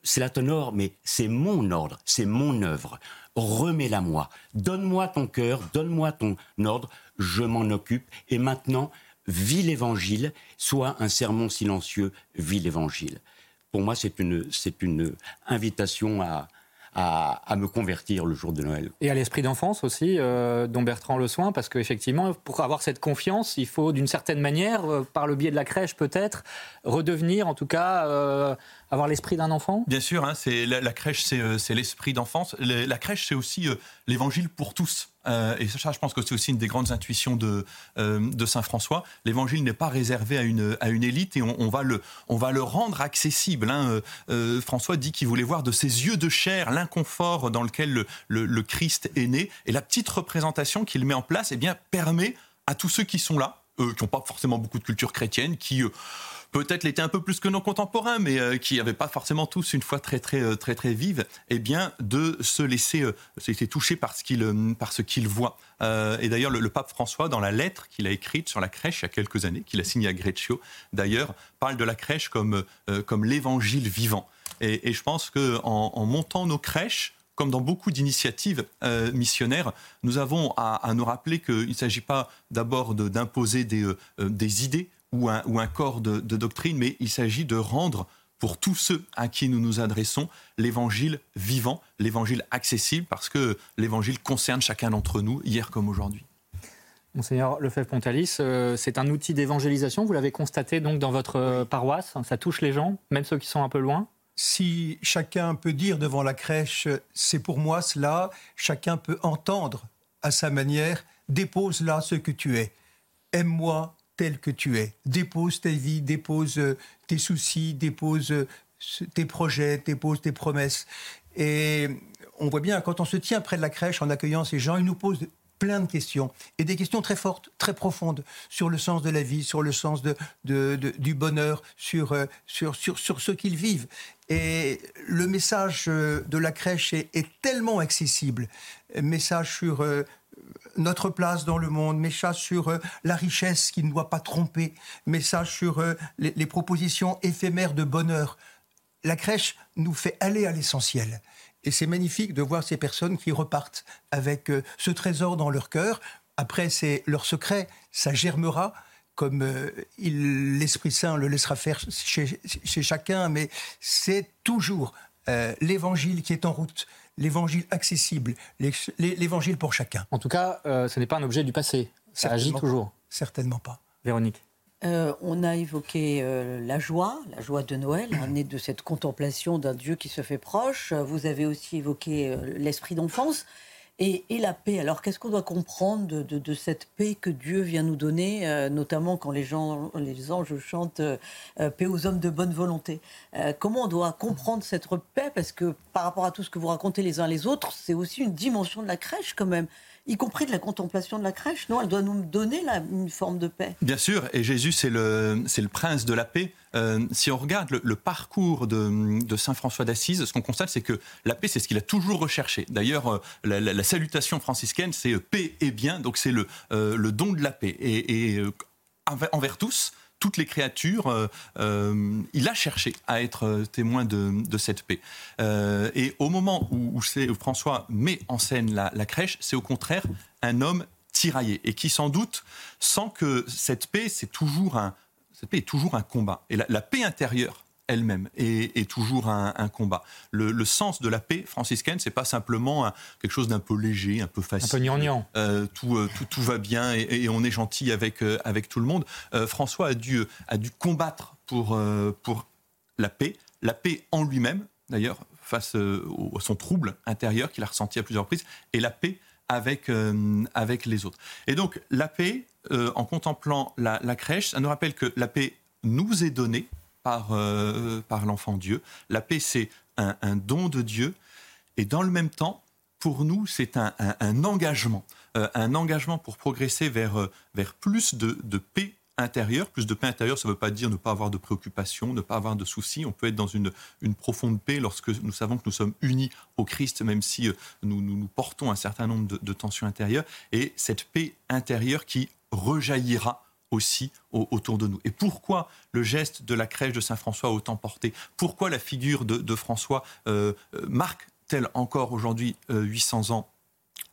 C'est la ton ordre, mais c'est mon ordre, c'est mon œuvre remets-la moi. Donne-moi ton cœur, donne-moi ton ordre, je m'en occupe. Et maintenant, vis l'évangile, soit un sermon silencieux, vis l'évangile. Pour moi, c'est une, c'est une invitation à, à, me convertir le jour de Noël. Et à l'esprit d'enfance aussi, euh, dont Bertrand le soin, parce qu'effectivement, pour avoir cette confiance, il faut d'une certaine manière, euh, par le biais de la crèche peut-être, redevenir en tout cas euh, avoir l'esprit d'un enfant? Bien sûr, hein, c'est la, crèche, c'est euh, l'esprit d'enfance. La crèche, c'est aussi euh, l'évangile pour tous. Euh, et ça, je pense que c'est aussi une des grandes intuitions de, de Saint François. L'évangile n'est pas réservé à une, à une élite et on, va, le, on va le rendre accessible. Hein. François dit qu'il voulait voir de ses yeux de chair l'inconfort dans lequel le, le, Christ est né. Et la petite représentation qu'il met en place eh bien, permet à tous ceux qui sont là, qui n'ont pas forcément beaucoup de culture chrétienne, qui peut-être l'étaient un peu plus que nos contemporains, mais euh, qui n'avaient pas forcément tous une foi très très euh, très très vive, eh bien de se laisser, euh, toucher par ce qu'il par ce qu'il voit. et d'ailleurs, le, pape François, dans la lettre qu'il a écrite sur la crèche il y a quelques années, qu'il a signée à Greccio, d'ailleurs, parle de la crèche comme comme l'évangile vivant. Et, je pense que en, montant nos crèches, comme dans beaucoup d'initiatives missionnaires, nous avons à, nous rappeler qu'il ne s'agit pas d'abord d'imposer des, des idées, ou un, corps de, doctrine, mais il s'agit de rendre pour tous ceux à qui nous nous adressons l'évangile vivant, l'évangile accessible, parce que l'évangile concerne chacun d'entre nous, hier comme aujourd'hui. Monseigneur Lefebvre-Pontalis, euh, c'est un outil d'évangélisation, vous l'avez constaté donc dans votre euh, paroisse, ça touche les gens, même ceux qui sont un peu loin? Si chacun peut dire devant la crèche, c'est pour moi cela, chacun peut entendre à sa manière, dépose là ce que tu es, aime-moi tel que tu es. Dépose ta vie, dépose euh, tes soucis, dépose euh, tes projets, dépose tes promesses. Et on voit bien, quand on se tient près de la crèche en accueillant ces gens, ils nous posent plein de questions, et des questions très fortes, très profondes, sur le sens de la vie, sur le sens de, du bonheur, sur, euh, sur, sur, sur ce qu'ils vivent. Et le message de la crèche est, tellement accessible, message sur notre place dans le monde, message sur euh, la richesse qui ne doit pas tromper, message sur euh, les, propositions éphémères de bonheur. La crèche nous fait aller à l'essentiel. Et c'est magnifique de voir ces personnes qui repartent avec euh, ce trésor dans leur cœur. Après, c'est leur secret, ça germera comme l'Esprit Saint le laissera faire chez, chacun, mais c'est toujours l'Évangile qui est en route l'évangile accessible, l'évangile pour chacun. En tout cas, euh, ce n'est pas un objet du passé. Ça agit toujours. Certainement pas. Véronique. Euh, on a évoqué euh, la joie, la joie de Noël, née de cette contemplation d'un Dieu qui se fait proche. Vous avez aussi évoqué l'esprit d'enfance et, la paix. Alors, qu'est-ce qu'on doit comprendre de, cette paix que Dieu vient nous donner, euh, notamment quand les, gens, les anges chantent euh, paix aux hommes de bonne volonté? Euh, Comment on doit comprendre cette paix? Parce que par rapport à tout ce que vous racontez les uns les autres, c'est aussi une dimension de la crèche quand même y compris de la contemplation de la crèche, non? Elle doit nous donner une forme de paix. Bien sûr, et Jésus, c'est le, le prince de la paix. Euh, si on regarde le, parcours de, Saint François d'Assise, ce qu'on constate, c'est que la paix, c'est ce qu'il a toujours recherché. D'ailleurs, euh, la, salutation franciscaine, c'est euh, paix et bien, donc c'est le, le don de la paix. Et envers tous, toutes les créatures, euh, euh, il a cherché à être euh, témoin de, cette paix. et au moment où, François met en scène la, crèche, c'est au contraire un homme tiraillé et qui sans doute sent que cette paix, c'est toujours un, cette paix est toujours un combat. Et la paix intérieure elle-même est, toujours un, combat. Le, sens de la paix franciscaine, c'est pas simplement quelque chose d'un peu léger, un peu facile. Un peu euh, tout, euh, tout, tout, va bien et, on est gentil avec, euh, avec tout le monde. François a dû, a dû combattre pour, pour la paix, la paix en lui-même, d'ailleurs, face à son trouble intérieur qu'il a ressenti à plusieurs reprises, et la paix avec, avec les autres. Et donc, la paix, en contemplant la, la crèche, ça nous rappelle que la paix nous est donnée, par, euh, par l'enfant Dieu. La paix, c'est un, don de Dieu. Et dans le même temps, pour nous, c'est un, engagement. Euh, un engagement pour progresser vers, euh, vers plus de, paix intérieure. Plus de paix intérieure, ça ne veut pas dire ne pas avoir de préoccupations, ne pas avoir de soucis. On peut être dans une, une profonde paix lorsque nous savons que nous sommes unis au Christ, même si nous, nous, portons un certain nombre de, de tensions intérieures. Et cette paix intérieure qui rejaillira aussi autour de nous. Et pourquoi le geste de la crèche de Saint-François a autant porté? Pourquoi la figure de, François euh, euh, marque-t-elle encore aujourd'hui 800 euh, ans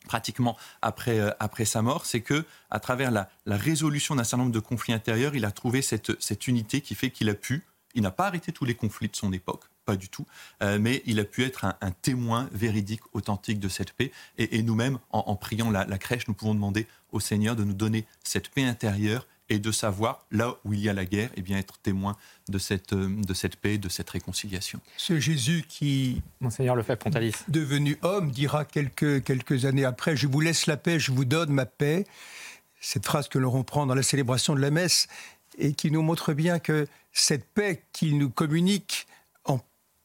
pratiquement après, après sa mort, c'est que à travers la, résolution d'un certain nombre de conflits intérieurs, il a trouvé cette, cette unité qui fait qu'il a pu, il n'a pas arrêté tous les conflits de son époque, pas du tout, mais il a pu être un, témoin véridique, authentique de cette paix. Et, nous-mêmes, en, priant la, la, crèche, nous pouvons demander au Seigneur de nous donner cette paix intérieure et de savoir, là où il y a la guerre, et eh bien, être témoin de cette, euh, de cette paix, de cette réconciliation. Ce Jésus qui, Monseigneur Lefebvre Pontalis, devenu homme, dira quelques, quelques années après, je vous laisse la paix, je vous donne ma paix. Cette phrase que l'on reprend dans la célébration de la messe et qui nous montre bien que cette paix qu'il nous communique en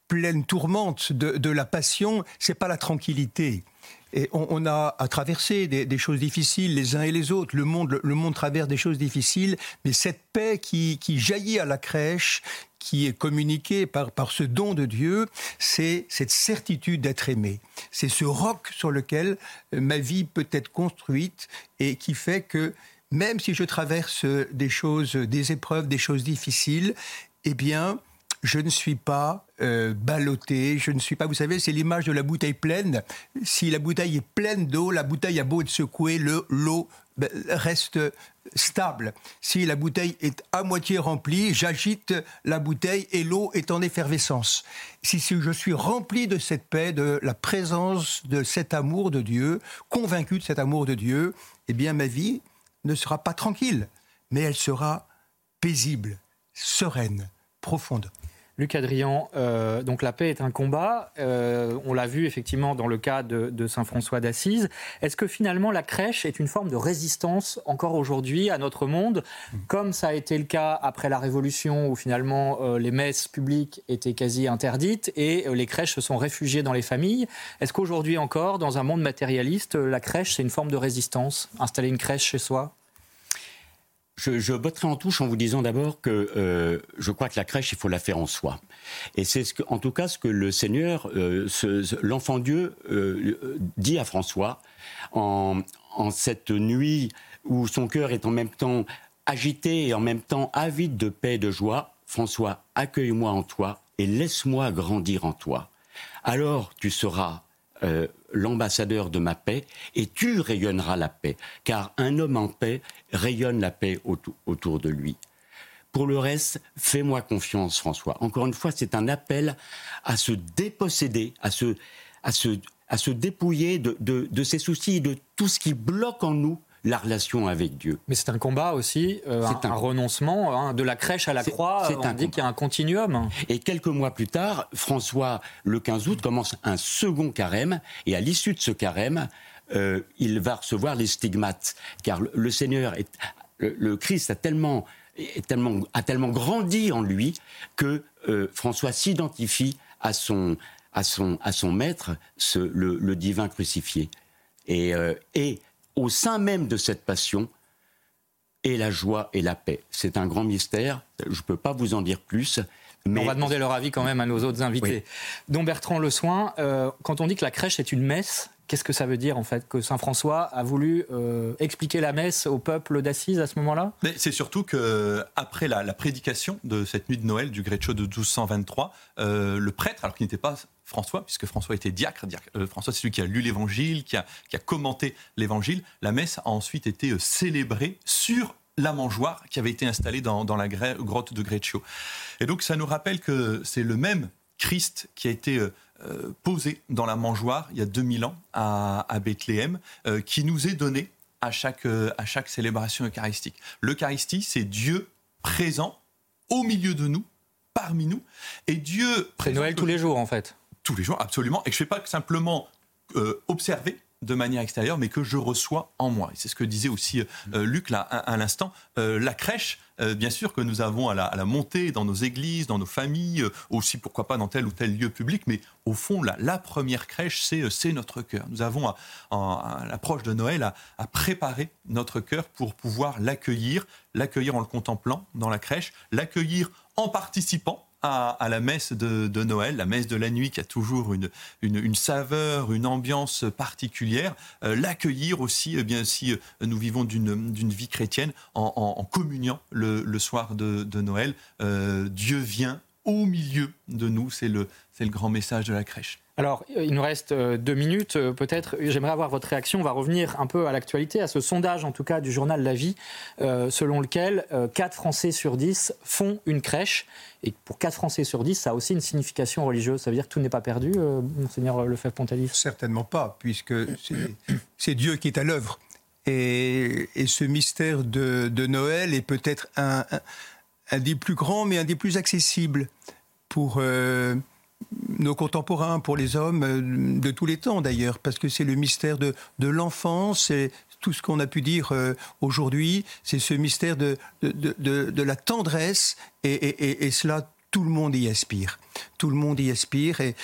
pleine tourmente de, de la passion, c'est pas la tranquillité, et on, a à traverser des, choses difficiles les uns et les autres. Le monde, le, monde traverse des choses difficiles, mais cette paix qui, jaillit à la crèche, qui est communiquée par, ce don de Dieu, c'est cette certitude d'être aimé. C'est ce roc sur lequel ma vie peut être construite et qui fait que même si je traverse des choses, des épreuves, des choses difficiles, eh bien, je ne suis pas euh, ballotté, je ne suis pas, vous savez, c'est l'image de la bouteille pleine. Si la bouteille est pleine d'eau, la bouteille a beau être secouée, l'eau ben, reste stable. Si la bouteille est à moitié remplie, j'agite la bouteille et l'eau est en effervescence. Si, si, je suis rempli de cette paix, de la présence de cet amour de Dieu, convaincu de cet amour de Dieu, eh bien ma vie ne sera pas tranquille, mais elle sera paisible, sereine, Luc Adrian, euh, donc la paix est un combat. Euh, on l'a vu effectivement dans le cas de, Saint François d'Assise. Est-ce que finalement la crèche est une forme de résistance encore aujourd'hui à notre monde, comme ça a été le cas après la Révolution où finalement euh, les messes publiques étaient quasi interdites et les crèches se sont réfugiées dans les familles? Est-ce qu'aujourd'hui encore, dans un monde matérialiste, la crèche c'est une forme de résistance? Installer une crèche chez soi? Je, je botterai en touche en vous disant d'abord que euh, je crois que la crèche, il faut la faire en soi. Et c'est ce que, en tout cas ce que le Seigneur, euh, l'enfant Dieu, euh, dit à François en, en cette nuit où son cœur est en même temps agité et en même temps avide de paix et de joie. François, accueille-moi en toi et laisse-moi grandir en toi. Alors tu seras euh, l'ambassadeur de ma paix et tu rayonneras la paix, car un homme en paix rayonne la paix autour de lui. Pour le reste, fais-moi confiance, François. Encore une fois, c'est un appel à se déposséder, à se, à se, à se dépouiller de, de, de ses soucis, de tout ce qui bloque en nous la relation avec Dieu. Mais c'est un combat aussi, euh, un, un, renoncement, hein, de la crèche à la croix. C'est on dit qu'il y a un continuum. Et quelques mois plus tard, François, le 15 août, commence un second carême, et à l'issue de ce carême, euh, il va recevoir les stigmates, car le, Seigneur, est, le, Christ a tellement, tellement, a tellement grandi en lui que euh, François s'identifie à son, à, son, à son maître, ce, le, divin crucifié. Et, et au sein même de cette passion est la joie et la paix. C'est un grand mystère, je ne peux pas vous en dire plus. Mais... On va demander leur avis quand même à nos autres invités. Dont Bertrand Le Soin, euh, quand on dit que la crèche est une messe, qu'est-ce que ça veut dire en fait Que Saint François a voulu euh, expliquer la messe au peuple d'Assise à ce moment-là? C'est surtout que après la, prédication de cette nuit de Noël du Greccio de 1223, euh, le prêtre, alors qu'il n'était pas François, puisque François était diacre. Euh, François, c'est celui qui a lu l'évangile, qui a, commenté l'évangile. La messe a ensuite été célébrée sur la mangeoire qui avait été installée dans, la grotte de Greccio. Et donc, ça nous rappelle que c'est le même Christ qui a été euh, posé dans la mangeoire il y a 2000 ans à, Bethléem, qui nous est donné à chaque, à chaque célébration eucharistique. L'Eucharistie, c'est Dieu présent au milieu de nous, parmi nous. Et Dieu. C'est Noël tous les jours, en fait tous les jours, absolument, et je ne fais pas simplement euh, observer de manière extérieure, mais que je reçois en moi. C'est ce que disait aussi euh, Luc là à, l'instant. Euh, la crèche, bien sûr que nous avons à la, montée dans nos églises, dans nos familles, aussi pourquoi pas dans tel ou tel lieu public, mais au fond, la, première crèche, c'est notre cœur. Nous avons à, l'approche de Noël à, à, préparer notre cœur pour pouvoir l'accueillir, l'accueillir en le contemplant dans la crèche, l'accueillir en participant à, la messe de, Noël, la messe de la nuit qui a toujours une, une, saveur, une ambiance particulière, euh, l'accueillir aussi, eh bien si euh, nous vivons d'une vie chrétienne, en, communiant le, soir de, Noël. Euh, Dieu vient au milieu de nous, c'est le, le grand message de la crèche. Alors, il nous reste euh, deux minutes. Euh, peut-être, j'aimerais avoir votre réaction. On va revenir un peu à l'actualité, à ce sondage, en tout cas, du journal La Vie, euh, selon lequel 4 Français sur 10 font une crèche. Et pour 4 Français sur 10, ça a aussi une signification religieuse. Ça veut dire que tout n'est pas perdu, Monseigneur Lefebvre-Pontalis Certainement pas, puisque c'est Dieu qui est à l'œuvre. Et, ce mystère de, Noël est peut-être un, des plus grands, mais un des plus accessibles pour nos contemporains, pour les hommes euh, de tous les temps d'ailleurs, parce que c'est le mystère de, l'enfance, c'est tout ce qu'on a pu dire euh, aujourd'hui, c'est ce mystère de, de, de, la tendresse, et, et, et, cela, tout le monde y aspire. Tout le monde y aspire, et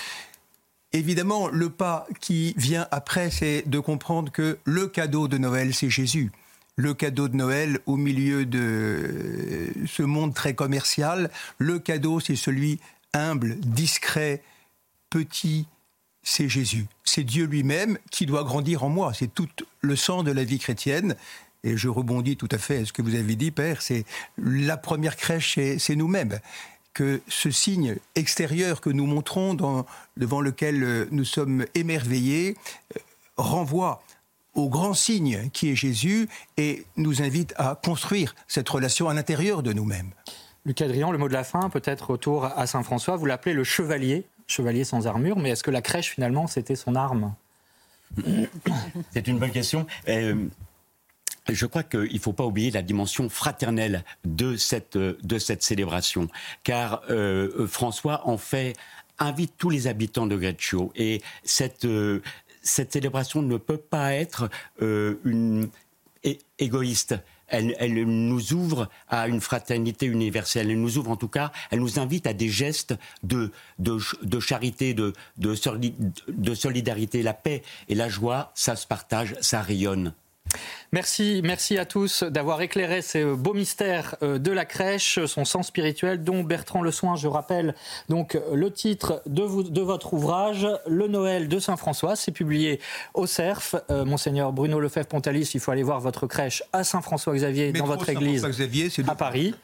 évidemment, le pas qui vient après, c'est de comprendre que le cadeau de Noël, c'est Jésus le cadeau de Noël au milieu de ce monde très commercial. Le cadeau, c'est celui humble, discret, petit, c'est Jésus. C'est Dieu lui-même qui doit grandir en moi. C'est tout le sens de la vie chrétienne. Et je rebondis tout à fait à ce que vous avez dit, Père. C'est la première crèche, c'est nous-mêmes. Que ce signe extérieur que nous montrons, devant lequel euh, nous sommes émerveillés, euh, renvoie au grand signe qui est Jésus et nous invite à construire cette relation à l'intérieur de nous-mêmes. Luc Adrien, le mot de la fin, peut-être autour à Saint-François, vous l'appelez le chevalier, chevalier sans armure, mais est-ce que la crèche, finalement, c'était son arme? C'est une bonne question. Euh, je crois qu'il ne faut pas oublier la dimension fraternelle de cette, de cette célébration, car euh, François en fait invite tous les habitants de Greccio et cette, euh, cette célébration ne peut pas être euh, une égoïste. Elle, nous ouvre à une fraternité universelle. Elle nous ouvre en tout cas, elle nous invite à des gestes de, de, de charité, de, de solidarité. La paix et la joie, ça se partage, ça rayonne. Merci, merci à tous d'avoir éclairé ces beaux mystères euh, de la crèche, son sens spirituel, dont Bertrand Le Soin, je rappelle donc le titre de, vous, de votre ouvrage, Le Noël de Saint-François. C'est publié au CERF. Euh, Monseigneur Bruno Lefebvre-Pontalis, il faut aller voir votre crèche à Saint-François-Xavier, dans votre église à Paris.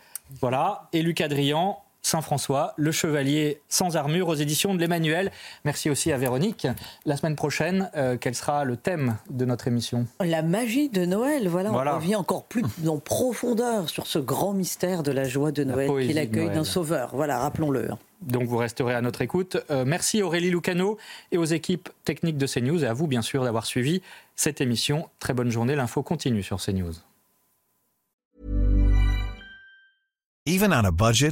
Voilà. Et Luc Adrian, Saint-François, Le Chevalier sans armure aux éditions de l'Emmanuel. Merci aussi à Véronique. La semaine prochaine, euh, quel sera le thème de notre émission? La magie de Noël. Voilà, on revient encore plus en profondeur sur ce grand mystère de la joie de Noël qui est l'accueil d'un sauveur. Voilà, rappelons-le. Donc vous resterez à notre écoute. Euh, merci Aurélie Lucano et aux équipes techniques de CNews et à vous bien sûr d'avoir suivi cette émission. Très bonne journée, l'info continue sur CNews. Even on a budget